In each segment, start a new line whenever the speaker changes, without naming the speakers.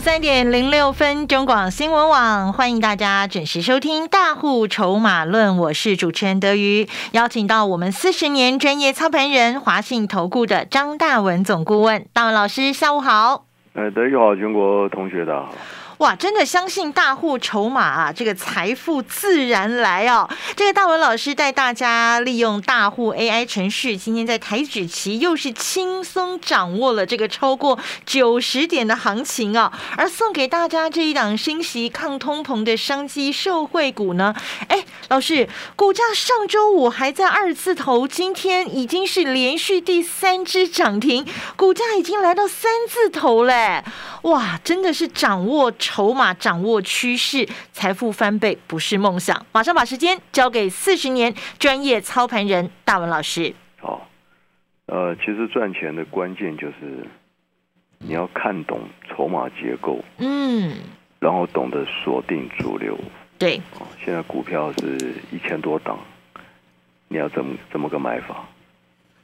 三点零六分，中广新闻网欢迎大家准时收听《大户筹码论》，我是主持人德瑜，邀请到我们四十年专业操盘人华信投顾的张大文总顾问，大文老师，下午好。
哎，德瑜好，全国同学的好。
哇，真的相信大户筹码啊，这个财富自然来哦。这个大文老师带大家利用大户 AI 程序，今天在台指期又是轻松掌握了这个超过九十点的行情啊。而送给大家这一档升息抗通膨的商机受惠股呢，哎，老师，股价上周五还在二字头，今天已经是连续第三只涨停，股价已经来到三字头嘞。哇，真的是掌握。筹码掌握趋势，财富翻倍不是梦想。马上把时间交给四十年专业操盘人大文老师。
好，呃，其实赚钱的关键就是你要看懂筹码结构，嗯，然后懂得锁定主流。
对，
现在股票是一千多档，你要怎么怎么个买法，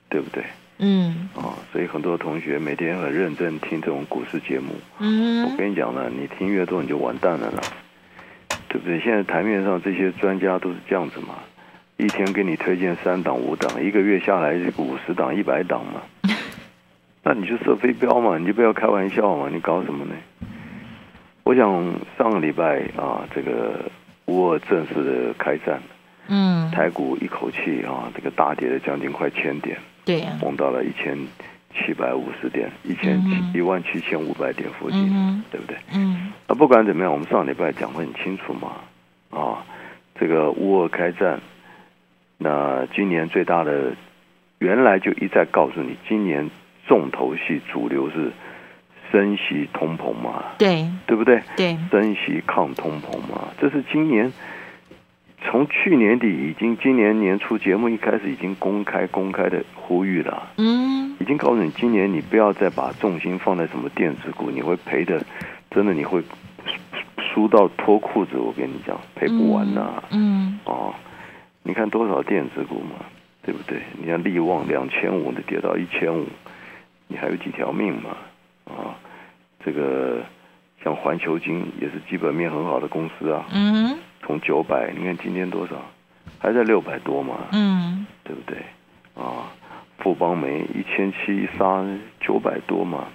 对不对？嗯，啊，所以很多同学每天很认真听这种股市节目。嗯，我跟你讲呢，你听越多你就完蛋了啦，对不对？现在台面上这些专家都是这样子嘛，一天给你推荐三档五档，一个月下来五十档一百档嘛，那你就设飞镖嘛，你就不要开玩笑嘛，你搞什么呢？我想上个礼拜啊，这个乌尔正式的开战，嗯，台股一口气啊，这个大跌了将近快千点。
对呀，
崩到了一千七百五十点，一千七一万七千五百点附近，对不对？嗯，那不管怎么样，我们上礼拜讲的很清楚嘛，啊，这个乌俄开战，那今年最大的，原来就一再告诉你，今年重头戏主流是升息通膨嘛，
对，
对不对？
对，
升息抗通膨嘛，这是今年。从去年底已经，今年年初节目一开始已经公开公开的呼吁了，嗯，已经告诉你，今年你不要再把重心放在什么电子股，你会赔的，真的你会输到脱裤子，我跟你讲，赔不完呐，嗯，哦，你看多少电子股嘛，对不对？你看利旺两千五的跌到一千五，你还有几条命嘛？啊，这个像环球金也是基本面很好的公司啊，嗯。从九百，你看今天多少？还在六百多嘛？嗯，对不对？啊，富邦煤一千七杀九百多嘛，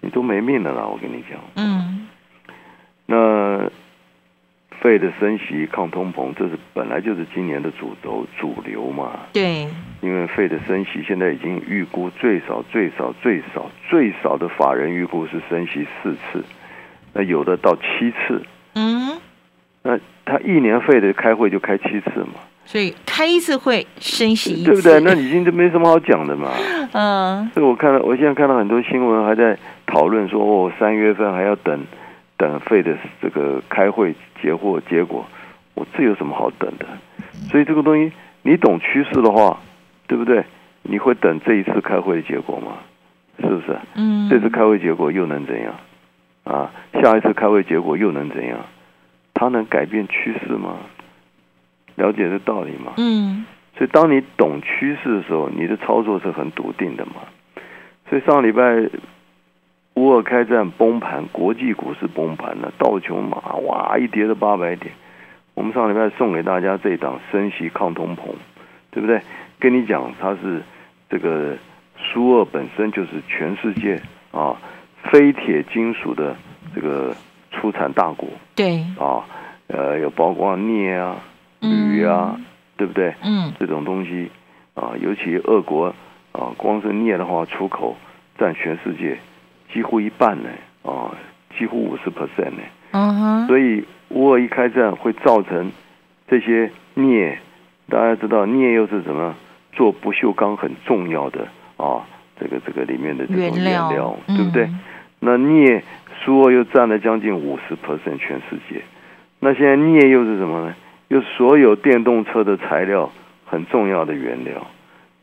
你都没命了啦！我跟你讲。嗯。那费的升息抗通膨，这是本来就是今年的主轴主流嘛。
对。
因为费的升息现在已经预估最少最少最少最少的法人预估是升息四次，那有的到七次。嗯。那他一年费的开会就开七次嘛，
所以开一次会升息一次，
对不对？那已经就没什么好讲的嘛。嗯，所以我看到，我现在看到很多新闻还在讨论说，哦，三月份还要等等费的这个开会结果结果，我这有什么好等的？所以这个东西你懂趋势的话，对不对？你会等这一次开会的结果吗？是不是？嗯，这次开会结果又能怎样？啊，下一次开会结果又能怎样？它能改变趋势吗？了解这道理吗？嗯。所以当你懂趋势的时候，你的操作是很笃定的嘛。所以上礼拜乌尔开战崩盘，国际股市崩盘了，道琼马哇一跌了八百点。我们上礼拜送给大家这档升息抗通膨，对不对？跟你讲，它是这个苏二本身就是全世界啊非铁金属的这个。出产大国，
对
啊，呃，有包括镍啊、铝啊，对不对？嗯，这种东西啊，尤其俄国啊，光是镍的话，出口占全世界几乎一半呢，啊，几乎五十 percent 呢。嗯哼。所以乌俄一开战，会造成这些镍，大家知道镍又是什么？做不锈钢很重要的啊，这个这个里面的这种原料，对不对？那镍。苏俄又占了将近五十 percent 全世界，那现在镍又是什么呢？又所有电动车的材料很重要的原料，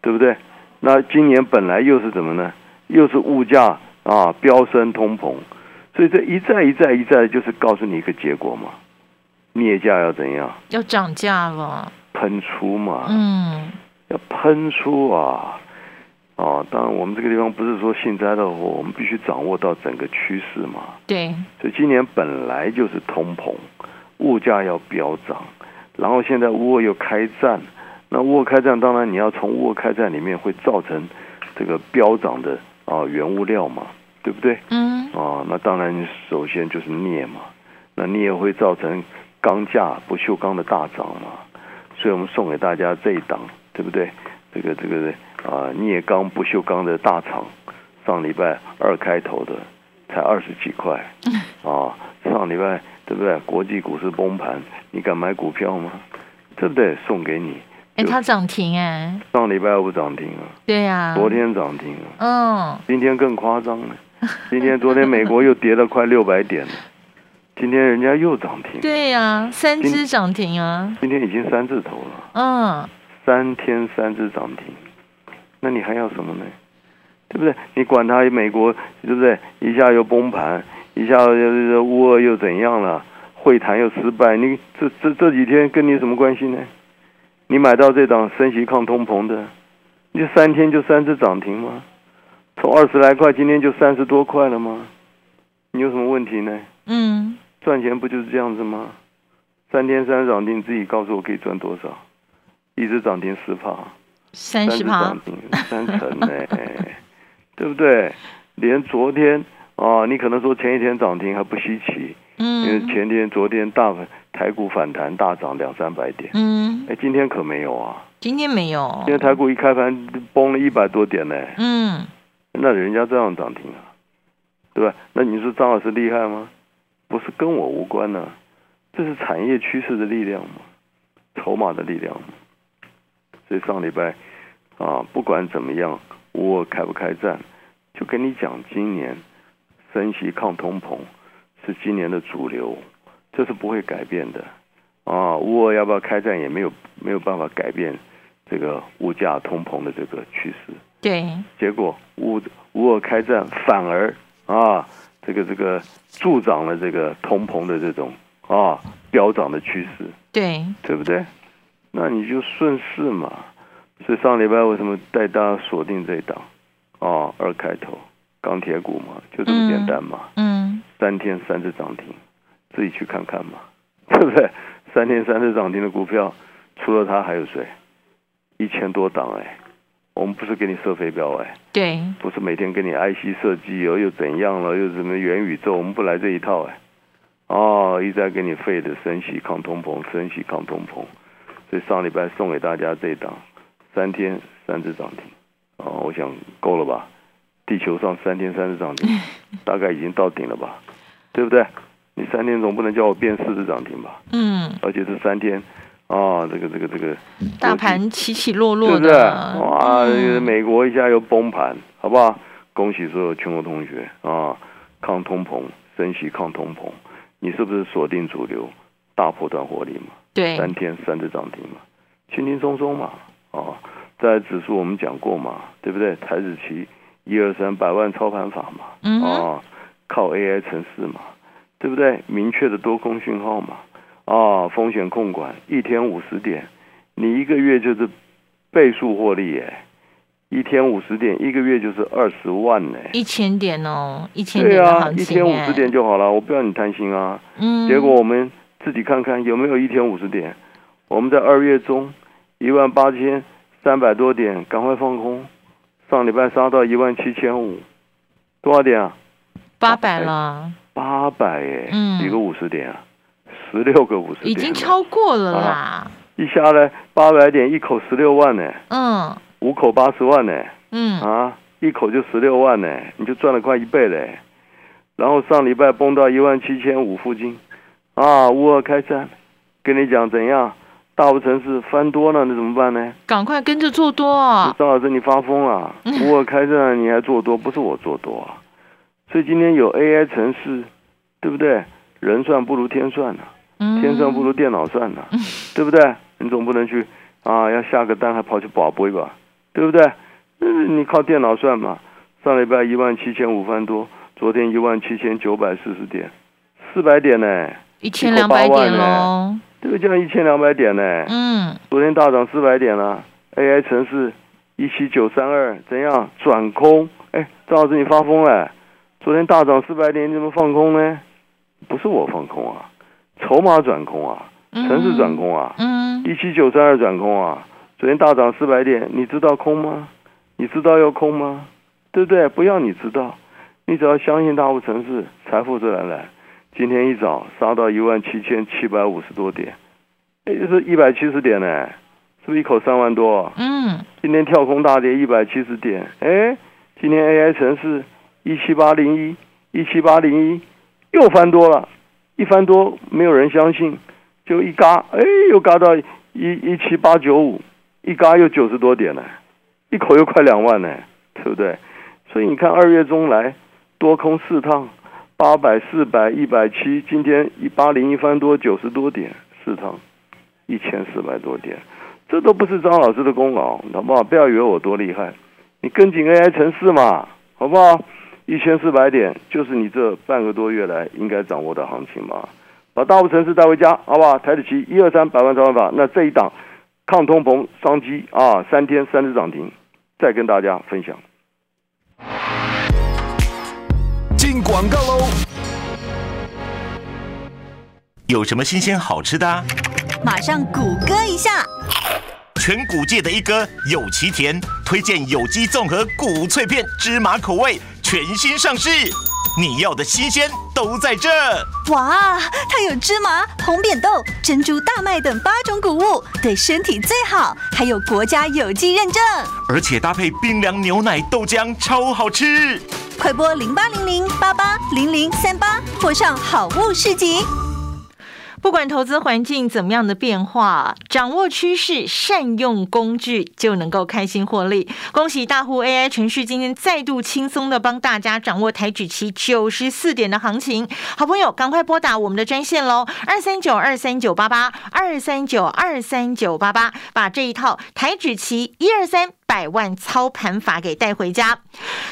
对不对？那今年本来又是怎么呢？又是物价啊飙升通膨，所以这一再一再一再就是告诉你一个结果嘛，镍价要怎样？
要涨价了，
喷出嘛，嗯，要喷出啊，啊，当然我们这个地方不是说幸灾乐祸，我们必须掌握到整个趋势嘛，
对，
所以今年本来就是通膨，物价要飙涨，然后现在乌俄又开战，那乌俄开战，当然你要从乌俄开战里面会造成这个飙涨的。啊，原物料嘛，对不对？嗯。啊，那当然，首先就是镍嘛，那镍会造成钢价不锈钢的大涨嘛，所以我们送给大家这一档，对不对？这个这个啊，镍钢不锈钢的大厂，上礼拜二开头的才二十几块，啊，上礼拜对不对？国际股市崩盘，你敢买股票吗？对不对？送给你。
哎，它涨停哎！
上礼拜五涨停啊？
对呀。
昨天涨停啊。嗯。今天更夸张了，今天昨天美国又跌了快六百点了，今天人家又涨停。
对呀，三只涨停啊。
今天已经三字头了。嗯。三天三只涨停，那你还要什么呢？对不对？你管他美国对不对？一下又崩盘，一下又乌俄又怎样了？会谈又失败，你这这这几天跟你什么关系呢？你买到这档升息抗通膨的，你三天就三次涨停吗？从二十来块，今天就三十多块了吗？你有什么问题呢？嗯，赚钱不就是这样子吗？三天三涨停，自己告诉我可以赚多少？一只涨停十趴，
三十趴
涨停三成呢，对不对？连昨天啊，你可能说前一天涨停还不稀奇，嗯，因为前天、昨天大盘。台股反弹大涨两三百点，嗯，哎，今天可没有啊，
今天没有，
今天台股一开盘崩了一百多点呢，嗯，那人家这样涨停啊，对吧？那你说张老师厉害吗？不是跟我无关呢，这是产业趋势的力量嘛，筹码的力量。所以上礼拜啊，不管怎么样，我开不开战，就跟你讲，今年升息抗通膨是今年的主流。这是不会改变的啊！乌俄要不要开战也没有没有办法改变这个物价通膨的这个趋势。
对，
结果乌乌俄开战反而啊，这个这个助长了这个通膨的这种啊飙涨的趋势。
对，
对不对？那你就顺势嘛。所以上礼拜为什么带大家锁定这一档哦？二开头钢铁股嘛，就这么简单嘛。嗯。三天三次涨停。自己去看看嘛，对不对？三天三次涨停的股票，除了它还有谁？一千多档哎，我们不是给你设飞镖哎，
对，
不是每天给你 IC 设计又又怎样了，又什么元宇宙，我们不来这一套哎。哦，一直在给你废的升息抗通膨，升息抗通膨，所以上礼拜送给大家这一档，三天三次涨停，哦，我想够了吧？地球上三天三次涨停，大概已经到顶了吧？对不对？你三天总不能叫我变四只涨停吧？嗯，而且是三天，啊，这个这个这个
大盘起起落落的，
是不是？哇，美国一下又崩盘，好不好？恭喜所有全国同学啊！抗通膨，升息抗通膨，你是不是锁定主流大波段获利嘛？
对，
三天三只涨停嘛，轻轻松松嘛，哦，在指数我们讲过嘛，对不对？台子期一二三百万操盘法嘛，哦，靠 AI 城市嘛。对不对？明确的多空讯号嘛，啊，风险控管，一天五十点，你一个月就是倍数获利耶，一天五十点，一个月就是二十万呢，
一千点哦，一千点对
啊，一天五十点就好了，我不要你贪心啊。嗯。结果我们自己看看有没有一天五十点，我们在二月中一万八千三百多点，赶快放空，上礼拜杀到一万七千五，多少点啊？
八百了。
八百哎，一个五十点啊？十六个五十点，
已经超过了啦！
一下来八百点，一口十六万呢。嗯，五口八十万呢。嗯啊，一口就十六万呢，你就赚了快一倍嘞。然后上礼拜崩到一万七千五附近，啊，乌二开战，跟你讲怎样？大部城市翻多了，那怎么办呢？
赶快跟着做多啊！
张老师，你发疯了？乌二开战你还做多？不是我做多啊。所以今天有 AI 城市，对不对？人算不如天算呐，天算不如电脑算呐，对不对？你总不能去啊，要下个单还跑去保杯吧，对不对？嗯，你靠电脑算嘛？上礼拜一万七千五翻多，昨天一万七千九百四十点，四百点呢？
一千两百点喽。
这个叫一千两百点呢。嗯。昨天大涨四百点了，AI 城市一七九三二怎样转空？哎，张老师你发疯了！昨天大涨四百点，你怎么放空呢？不是我放空啊，筹码转空啊，城市转空啊。嗯。一七九三二转空啊，昨天大涨四百点，你知道空吗？你知道要空吗？对不对？不要你知道，你只要相信大户城市财富自然来。今天一早杀到一万七千七百五十多点，也就是一百七十点呢，是不是一口三万多？嗯。今天跳空大跌一百七十点，哎，今天 AI 城市一七八零一，一七八零一又翻多了，一翻多没有人相信，就一嘎，哎，又嘎到一一七八九五，一嘎又九十多点了。一口又快两万呢，对不对？所以你看二月中来多空四趟，八百、四百、一百七，今天一八零一翻多九十多点，市场一千四百多点，这都不是张老师的功劳，好不好？不要以为我多厉害，你跟紧 AI 城市嘛，好不好？一千四百点就是你这半个多月来应该掌握的行情嘛，把大部城市带回家，好不好？台子期一二三百万张万法，那这一档。抗通膨商机啊，三天三只涨停，再跟大家分享。进广告喽！
有什么新鲜好吃的？
马上谷歌一下。
全谷界的一哥有其田推荐有机综合谷脆片，芝麻口味，全新上市。你要的新鲜都在这！
哇，它有芝麻、红扁豆、珍珠、大麦等八种谷物，对身体最好，还有国家有机认证，
而且搭配冰凉牛奶豆浆，超好吃！
快播零八零零八八零零三八，或上好物市集。
不管投资环境怎么样的变化，掌握趋势，善用工具，就能够开心获利。恭喜大户 AI 程序今天再度轻松的帮大家掌握台指期九十四点的行情。好朋友，赶快拨打我们的专线喽，二三九二三九八八二三九二三九八八，把这一套台指期一二三。百万操盘法给带回家，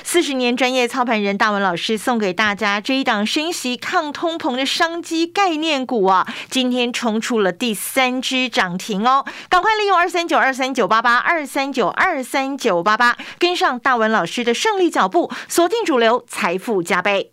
四十年专业操盘人大文老师送给大家这一档升息抗通膨的商机概念股啊，今天冲出了第三只涨停哦！赶快利用二三九二三九八八二三九二三九八八，跟上大文老师的胜利脚步，锁定主流，财富加倍。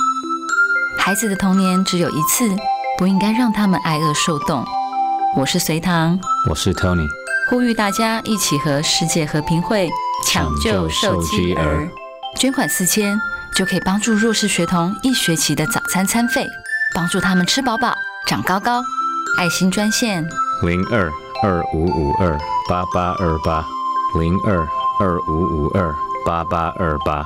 孩子的童年只有一次，不应该让他们挨饿受冻。我是隋唐，
我是 Tony，
呼吁大家一起和世界和平会抢救受饥儿，捐款四千就可以帮助弱势学童一学期的早餐餐费，帮助他们吃饱饱、长高高。爱心专线
零二二五五二八八二八零二二五五二八八二八。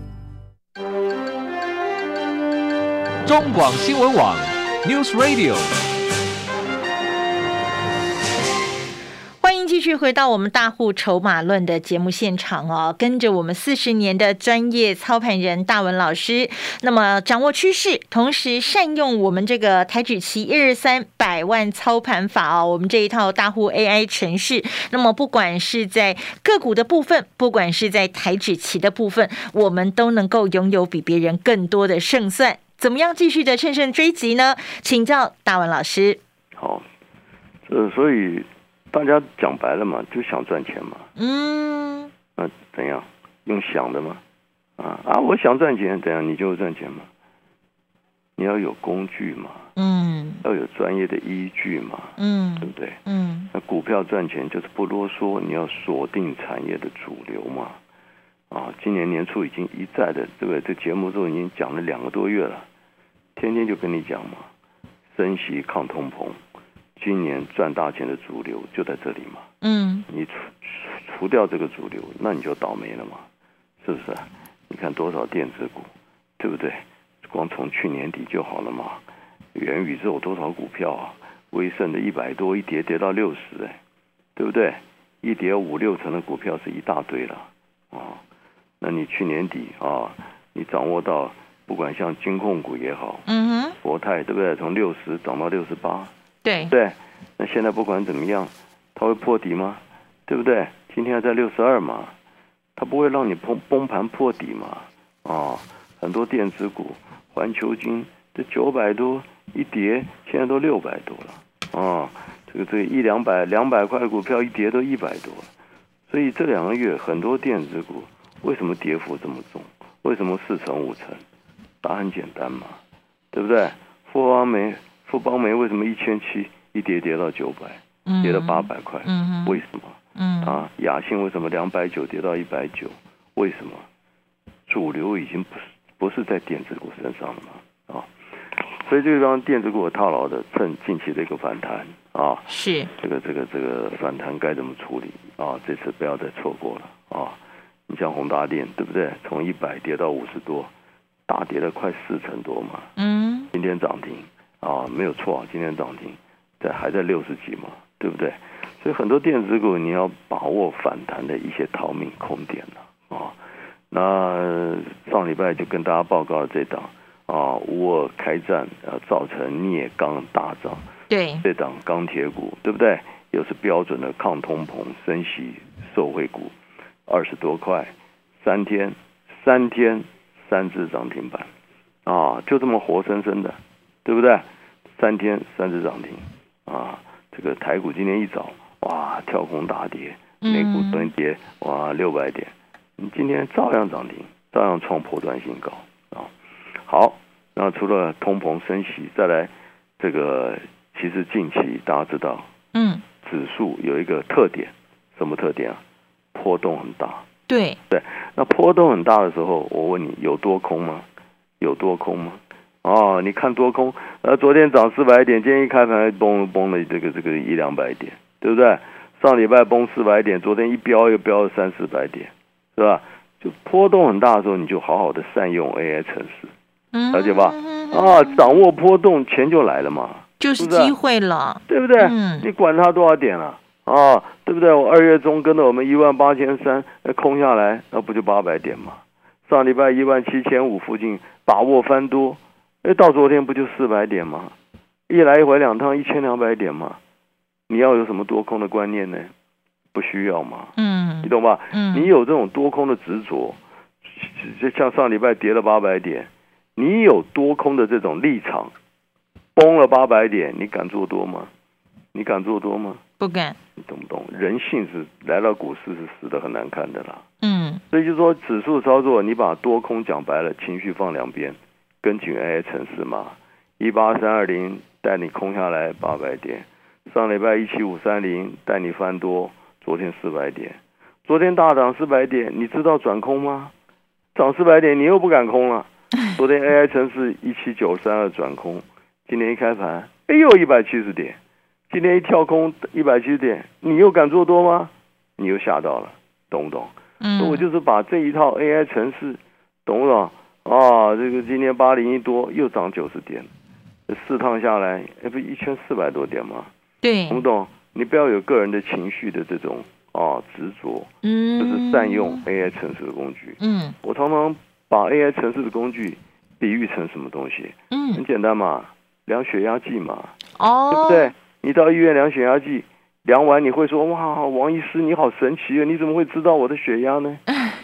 中广新闻网，News Radio。
欢迎继续回到我们大户筹码论的节目现场哦，跟着我们四十年的专业操盘人大文老师，那么掌握趋势，同时善用我们这个台指期一二三百万操盘法哦，我们这一套大户 AI 程式，那么不管是在个股的部分，不管是在台指期的部分，我们都能够拥有比别人更多的胜算。怎么样继续的乘胜追击呢？请教大文老师。
好，呃，所以大家讲白了嘛，就想赚钱嘛。嗯。那怎样？用想的吗？啊啊！我想赚钱，怎样？你就会赚钱嘛？你要有工具嘛。嗯。要有专业的依据嘛。嗯。对不对？嗯。那股票赚钱就是不啰嗦，你要锁定产业的主流嘛。啊，今年年初已经一再的这个这节目都已经讲了两个多月了，天天就跟你讲嘛，升息抗通膨，今年赚大钱的主流就在这里嘛。嗯，你除除掉这个主流，那你就倒霉了嘛，是不是？你看多少电子股，对不对？光从去年底就好了嘛。元宇宙多少股票啊？威盛的一百多一跌跌到六十，哎，对不对？一跌五六成的股票是一大堆了啊。那你去年底啊，你掌握到不管像金控股也好，嗯哼，国泰对不对？从六十涨到六十八，
对
对。那现在不管怎么样，它会破底吗？对不对？今天还在六十二嘛，它不会让你崩崩盘破底嘛？啊，很多电子股，环球金这九百多一跌，现在都六百多了啊。这个这一两百两百块股票一跌都一百多，所以这两个月很多电子股。为什么跌幅这么重？为什么四成五成？答案简单嘛，对不对？富邦煤，富邦煤为什么一千七一跌跌到九百，跌到八百块？为什么？啊，雅信为什么两百九跌到一百九？为什么？主流已经不是不是在电子股身上了嘛？啊，所以这个地方电子股套牢的，趁近期的一个反弹啊，
是
这个这个这个反弹该怎么处理啊？这次不要再错过了啊！你像宏达电，对不对？从一百跌到五十多，大跌了快四成多嘛。嗯。今天涨停啊，没有错，今天涨停，在还在六十几嘛，对不对？所以很多电子股你要把握反弹的一些逃命空点了啊。那上礼拜就跟大家报告了这档啊，乌尔开战啊，造成镍钢大涨。
对。
这档钢铁股，对不对？又是标准的抗通膨、升息受惠股。二十多块，三天，三天，三只涨停板，啊，就这么活生生的，对不对？三天三只涨停，啊，这个台股今天一早，哇，跳空大跌，美股昨天跌，哇，六百点，你今天照样涨停，照样创破断新高，啊，好，那除了通膨升息，再来这个，其实近期大家知道，嗯，指数有一个特点，什么特点啊？波动很大，
对
对，那波动很大的时候，我问你有多空吗？有多空吗？哦，你看多空，呃，昨天涨四百点，今天一开盘崩崩了这个这个一两百点，对不对？上礼拜崩四百点，昨天一飙又飙了三四百点，是吧？就波动很大的时候，你就好好的善用 AI 城市，了解吧？啊，掌握波动，钱就来了嘛，
就是机会了，
对不对？嗯，你管它多少点了？啊，对不对？我二月中跟着我们一万八千三空下来，那不就八百点吗？上礼拜一万七千五附近把握翻多，哎，到昨天不就四百点吗？一来一回两趟一千两百点吗？你要有什么多空的观念呢？不需要嘛，嗯，你懂吧？嗯，你有这种多空的执着，就像上礼拜跌了八百点，你有多空的这种立场，崩了八百点，你敢做多吗？你敢做多吗？
不敢。
你懂不懂？人性是来到股市是死的很难看的啦。嗯。所以就说指数操作，你把多空讲白了，情绪放两边，跟紧 AI 城市嘛。一八三二零带你空下来八百点，上礼拜一七五三零带你翻多，昨天四百点，昨天大涨四百点，你知道转空吗？涨四百点你又不敢空了。昨天 AI 城市一七九三二转空，今天一开盘，哎呦一百七十点。今天一跳空一百七十点，你又敢做多吗？你又吓到了，懂不懂？嗯，我就是把这一套 AI 城市，懂不懂？啊，这个今天八零一多又涨九十点，四趟下来，哎，不一千四百多点吗？
对，
懂不懂？你不要有个人的情绪的这种啊执着，嗯，就是善用 AI 城市的工具。嗯，我常常把 AI 城市的工具比喻成什么东西？嗯，很简单嘛，量血压计嘛，哦，对不对？你到医院量血压计，量完你会说哇，王医师你好神奇啊！你怎么会知道我的血压呢？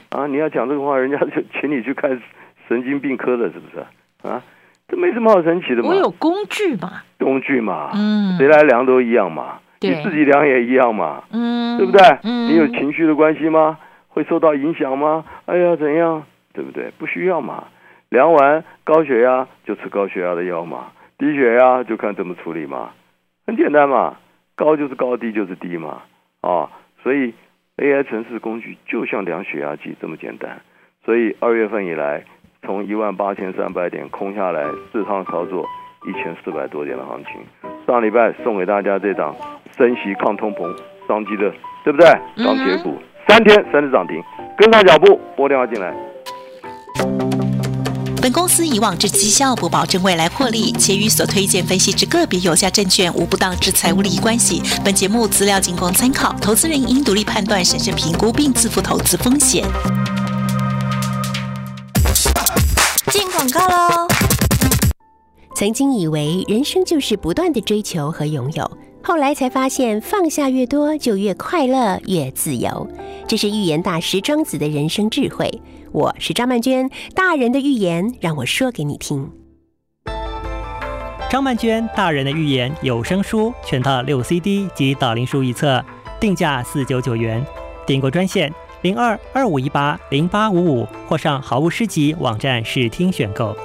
啊，你要讲这个话，人家就请你去看神经病科的，是不是？啊，这没什么好神奇的嘛。
我有工具嘛。
工具嘛，嗯，谁来量都一样嘛。你自己量也一样嘛，嗯，对不对？嗯，你有情绪的关系吗？会受到影响吗？哎呀，怎样？对不对？不需要嘛。量完高血压就吃高血压的药嘛，低血压就看怎么处理嘛，很简单嘛。高就是高，低就是低嘛，啊，所以 AI 城市工具就像量血压计这么简单。所以二月份以来，从一万八千三百点空下来，四趟操作一千四百多点的行情。上礼拜送给大家这档升息抗通膨商机的，对不对？钢铁股三天三只涨停，跟上脚步，拨电话进来。
本公司以往之绩效不保证未来获利，且与所推荐分析之个别有价证券无不当之财务利益关系。本节目资料仅供参考，投资人应独立判断、审慎评估并自负投资风险。
进广告喽！
曾经以为人生就是不断的追求和拥有，后来才发现放下越多就越快乐、越自由。这是预言大师庄子的人生智慧。我是张曼娟，大人的预言让我说给你听。
张曼娟大人的预言有声书全套六 CD 及导灵书一册，定价四九九元。订购专线零二二五一八零八五五，或上好物诗集网站试听选购。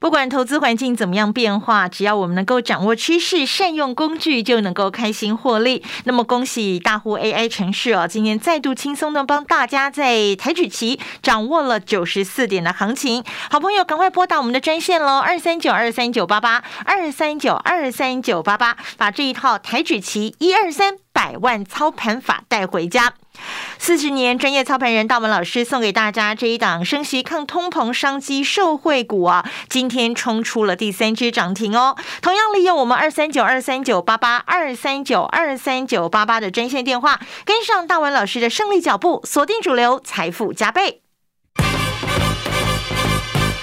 不管投资环境怎么样变化，只要我们能够掌握趋势、善用工具，就能够开心获利。那么恭喜大户 AI 城市哦，今天再度轻松的帮大家在台指期掌握了九十四点的行情。好朋友，赶快拨打我们的专线喽，二三九二三九八八二三九二三九八八，把这一套台指期一二三百万操盘法带回家。四十年专业操盘人大文老师送给大家这一档升息抗通膨商机受惠股啊，今天冲出了第三只涨停哦。同样利用我们二三九二三九八八二三九二三九八八的专线电话，跟上大文老师的胜利脚步，锁定主流，财富加倍。